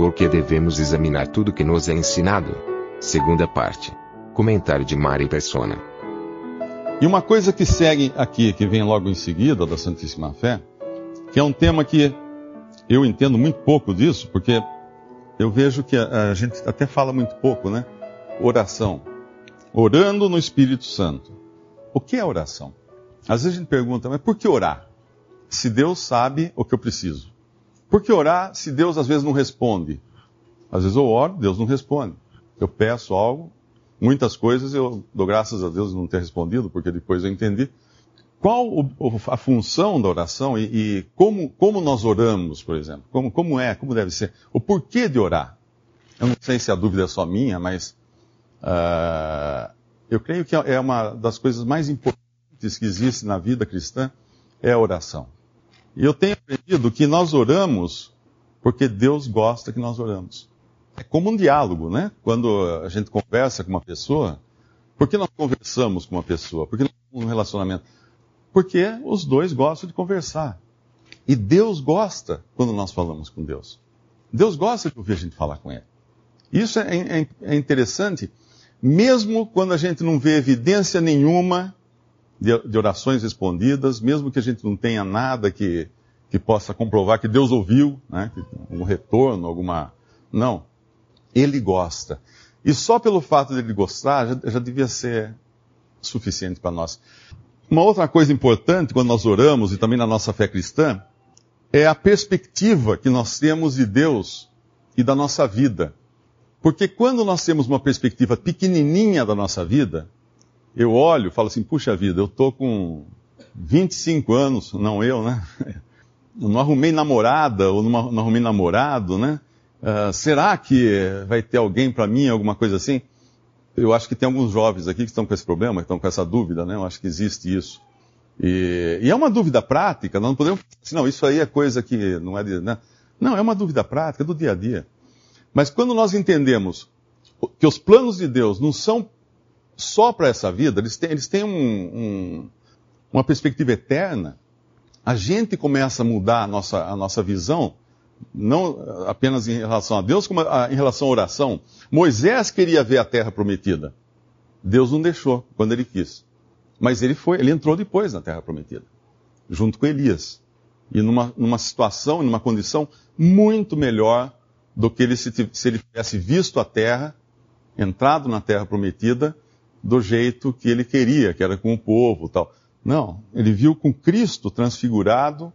Porque devemos examinar tudo que nos é ensinado. Segunda parte. Comentário de Mari Persona. E uma coisa que segue aqui, que vem logo em seguida da Santíssima Fé, que é um tema que eu entendo muito pouco disso, porque eu vejo que a, a gente até fala muito pouco, né? Oração. Orando no Espírito Santo. O que é oração? Às vezes a gente pergunta, mas por que orar? Se Deus sabe o que eu preciso. Por que orar se Deus às vezes não responde? Às vezes eu oro, Deus não responde. Eu peço algo, muitas coisas eu dou graças a Deus não ter respondido, porque depois eu entendi. Qual a função da oração e, e, como, como nós oramos, por exemplo? Como, como é, como deve ser? O porquê de orar? Eu não sei se a dúvida é só minha, mas uh, eu creio que é uma das coisas mais importantes que existe na vida cristã é a oração. E eu tenho aprendido que nós oramos porque Deus gosta que nós oramos. É como um diálogo, né? Quando a gente conversa com uma pessoa, por que nós conversamos com uma pessoa? Por que nós temos um relacionamento? Porque os dois gostam de conversar. E Deus gosta quando nós falamos com Deus. Deus gosta de ouvir a gente falar com Ele. Isso é, é, é interessante, mesmo quando a gente não vê evidência nenhuma de, de orações respondidas, mesmo que a gente não tenha nada que, que possa comprovar que Deus ouviu, né, um retorno, alguma. Não. Ele gosta. E só pelo fato de ele gostar já, já devia ser suficiente para nós. Uma outra coisa importante quando nós oramos e também na nossa fé cristã é a perspectiva que nós temos de Deus e da nossa vida. Porque quando nós temos uma perspectiva pequenininha da nossa vida, eu olho falo assim, puxa vida, eu tô com 25 anos, não eu, né? Não arrumei namorada ou não, arrumei namorado, né? Uh, será que vai ter alguém para mim, alguma coisa assim? Eu acho que tem alguns jovens aqui que estão com esse problema, que estão com essa dúvida, né? Eu acho que existe isso. E, e é uma dúvida prática, nós não podemos assim, não, isso aí é coisa que não é de. Né? Não, é uma dúvida prática do dia a dia. Mas quando nós entendemos que os planos de Deus não são só para essa vida, eles têm, eles têm um, um, uma perspectiva eterna, a gente começa a mudar a nossa, a nossa visão, não apenas em relação a Deus, como em relação à oração. Moisés queria ver a terra prometida. Deus não deixou quando ele quis. Mas ele foi, ele entrou depois na terra prometida, junto com Elias. E numa, numa situação, numa condição muito melhor do que ele se, se ele tivesse visto a terra, entrado na terra prometida, do jeito que ele queria, que era com o povo tal. Não, ele viu com Cristo transfigurado,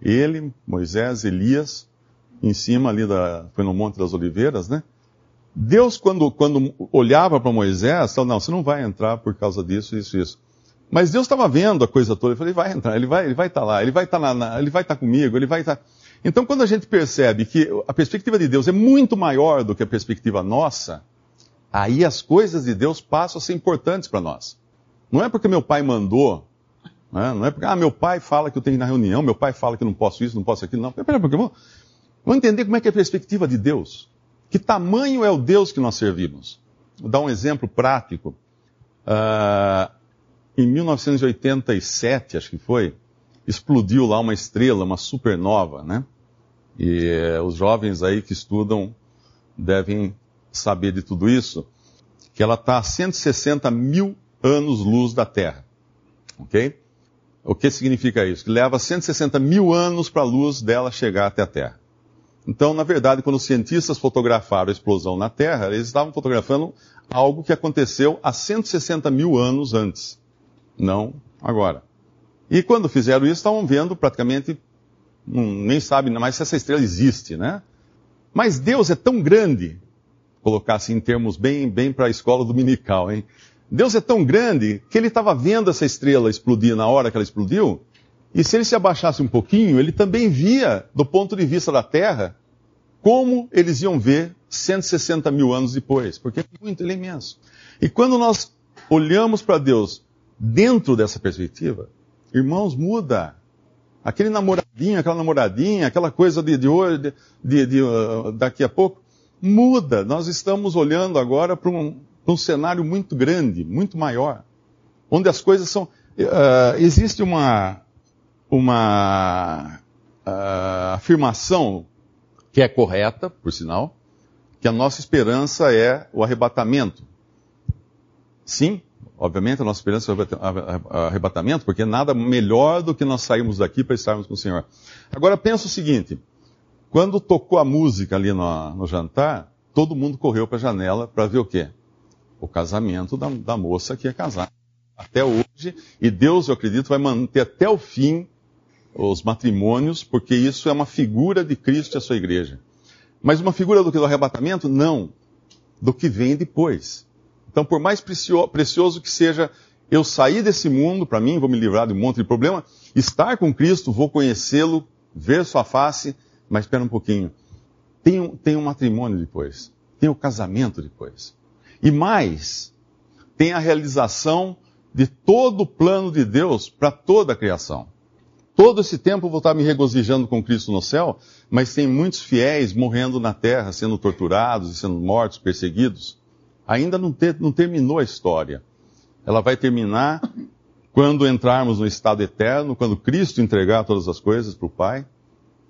ele, Moisés, Elias, em cima ali da, foi no Monte das Oliveiras, né? Deus, quando, quando olhava para Moisés, falou, não, você não vai entrar por causa disso, isso, isso. Mas Deus estava vendo a coisa toda, ele falou, ele vai entrar, ele vai, ele vai estar tá lá, ele vai estar tá estar tá comigo, ele vai estar. Tá... Então, quando a gente percebe que a perspectiva de Deus é muito maior do que a perspectiva nossa, aí as coisas de Deus passam a ser importantes para nós. Não é porque meu pai mandou, né? não é porque, ah, meu pai fala que eu tenho que ir na reunião, meu pai fala que eu não posso isso, não posso aquilo, não. Pera, porque vamos, vamos entender como é que é a perspectiva de Deus. Que tamanho é o Deus que nós servimos? Vou dar um exemplo prático. Uh, em 1987, acho que foi, explodiu lá uma estrela, uma supernova, né? E eh, os jovens aí que estudam devem saber de tudo isso, que ela está a 160 mil anos-luz da Terra. Ok? O que significa isso? Que leva 160 mil anos para a luz dela chegar até a Terra. Então, na verdade, quando os cientistas fotografaram a explosão na Terra, eles estavam fotografando algo que aconteceu há 160 mil anos antes, não agora. E quando fizeram isso, estavam vendo praticamente, nem sabem mais se essa estrela existe, né? Mas Deus é tão grande colocar assim em termos bem, bem para a escola dominical, hein? Deus é tão grande que ele estava vendo essa estrela explodir na hora que ela explodiu E se ele se abaixasse um pouquinho, ele também via, do ponto de vista da Terra, como eles iam ver 160 mil anos depois, porque é muito, ele é imenso. E quando nós olhamos para Deus dentro dessa perspectiva, irmãos, muda. Aquele namoradinho, aquela namoradinha, aquela coisa de, de hoje, de, de uh, daqui a pouco, muda. Nós estamos olhando agora para um, um, cenário muito grande, muito maior, onde as coisas são. Uh, existe uma, uma uh, afirmação que é correta, por sinal, que a nossa esperança é o arrebatamento. Sim, obviamente a nossa esperança é o arrebatamento, porque nada melhor do que nós sairmos daqui para estarmos com o Senhor. Agora pensa o seguinte: quando tocou a música ali no, no jantar, todo mundo correu para a janela para ver o quê? O casamento da, da moça que ia casar. Até hoje, e Deus, eu acredito, vai manter até o fim os matrimônios, porque isso é uma figura de Cristo e a sua igreja. Mas uma figura do que do arrebatamento? Não. Do que vem depois. Então, por mais precioso que seja eu sair desse mundo, para mim, vou me livrar de um monte de problema, estar com Cristo, vou conhecê-lo, ver sua face, mas espera um pouquinho. Tem um, tem um matrimônio depois. Tem o um casamento depois. E mais, tem a realização de todo o plano de Deus para toda a criação. Todo esse tempo eu vou estar me regozijando com Cristo no céu, mas tem muitos fiéis morrendo na terra, sendo torturados e sendo mortos, perseguidos. Ainda não, ter, não terminou a história. Ela vai terminar quando entrarmos no estado eterno, quando Cristo entregar todas as coisas para o Pai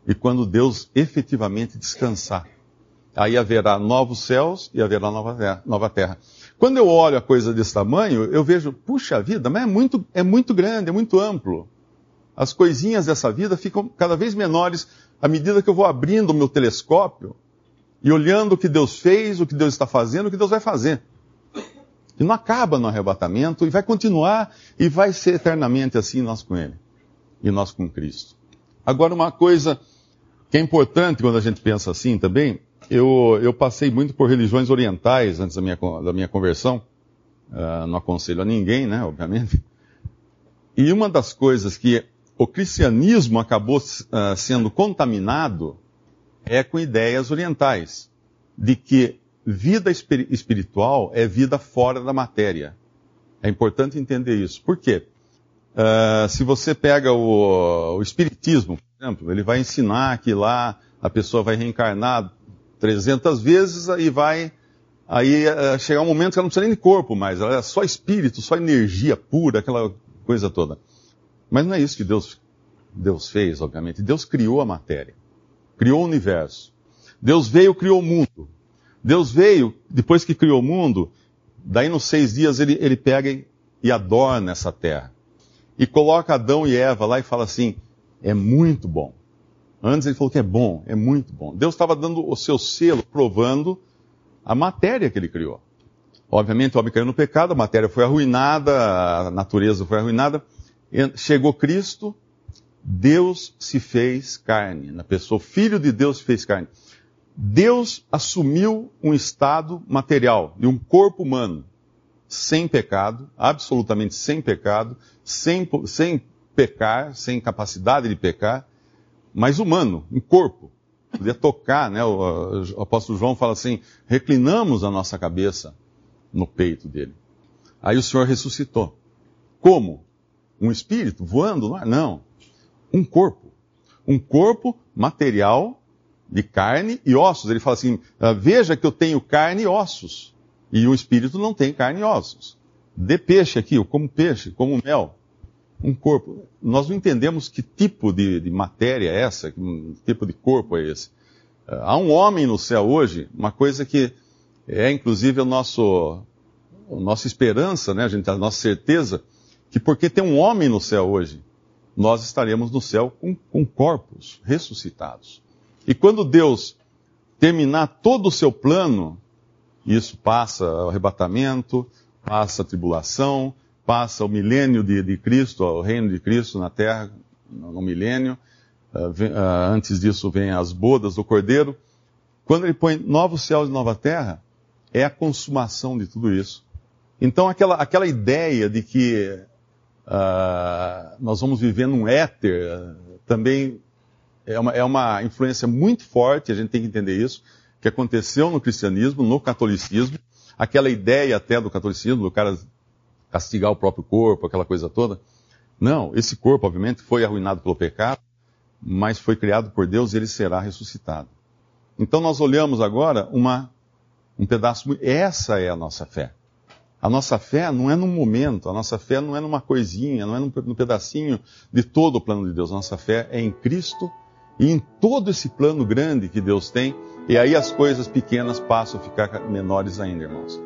e quando Deus efetivamente descansar. Aí haverá novos céus e haverá nova, terra. Quando eu olho a coisa desse tamanho, eu vejo, puxa vida, mas é muito, é muito grande, é muito amplo as coisinhas dessa vida ficam cada vez menores à medida que eu vou abrindo o meu telescópio e olhando o que Deus fez, o que Deus está fazendo, o que Deus vai fazer. E não acaba no arrebatamento e vai continuar e vai ser eternamente assim nós com Ele e nós com Cristo. Agora, uma coisa que é importante quando a gente pensa assim também, eu, eu passei muito por religiões orientais antes da minha, da minha conversão. Uh, não aconselho a ninguém, né, obviamente. E uma das coisas que o cristianismo acabou uh, sendo contaminado é com ideias orientais, de que vida espiritual é vida fora da matéria. É importante entender isso. Por quê? Uh, se você pega o, o, Espiritismo, exemplo, ele vai ensinar que lá a pessoa vai reencarnar 300 vezes e vai aí uh, chegar um momento que ela não precisa nem de corpo mais, ela é só espírito, só energia pura, aquela coisa toda. Mas não é isso que Deus, Deus fez, obviamente. Deus criou a matéria, criou o universo. Deus veio, criou o mundo. Deus veio, depois que criou o mundo, daí nos seis dias ele, ele pega e adorna essa terra. E coloca Adão e Eva lá e fala assim: é muito bom. Antes ele falou que é bom, é muito bom. Deus estava dando o seu selo, provando a matéria que ele criou. Obviamente o homem caiu no pecado, a matéria foi arruinada, a natureza foi arruinada chegou Cristo, Deus se fez carne. Na pessoa, Filho de Deus se fez carne. Deus assumiu um estado material, de um corpo humano, sem pecado, absolutamente sem pecado, sem, sem pecar, sem capacidade de pecar, mas humano, um corpo. Podia tocar, né? O, o apóstolo João fala assim: reclinamos a nossa cabeça no peito dele. Aí o Senhor ressuscitou. Como? um espírito voando no ar. Não. Um corpo. Um corpo material de carne e ossos. Ele fala assim: ah, veja que eu tenho carne e ossos. E o espírito não tem carne e ossos. De peixe aqui, eu como peixe, como mel. Um corpo. Nós não entendemos que tipo de, de matéria é essa, que tipo de corpo é esse. Ah, há um homem no céu hoje, uma coisa que é inclusive o nosso, a nossa esperança, né, a, gente, a nossa certeza, que porque tem um homem no céu hoje, nós estaremos no céu com, com corpos ressuscitados. E quando Deus terminar todo o seu plano, isso passa o arrebatamento, passa a tribulação, passa o milênio de, de Cristo, o reino de Cristo na terra, no milênio. Uh, vem, uh, antes disso vem as bodas do Cordeiro. Quando ele põe novos céus e nova terra, é a consumação de tudo isso. Então aquela, aquela ideia de que uh, nós vamos viver num éter, também é uma, é uma influência muito forte, a gente tem que entender isso, que aconteceu no cristianismo, no catolicismo, aquela ideia até do catolicismo, do cara castigar o próprio corpo, aquela coisa toda. Não, esse corpo, obviamente, foi arruinado pelo pecado, mas foi criado por Deus e ele será ressuscitado. Então nós olhamos agora uma, um pedaço. Essa é a nossa fé. A nossa fé não é num momento, a nossa fé não é numa coisinha, não é num, num pedacinho de todo o plano de Deus. A nossa fé é em Cristo e em todo esse plano grande que Deus tem. E aí as coisas pequenas passam a ficar menores ainda, irmãos.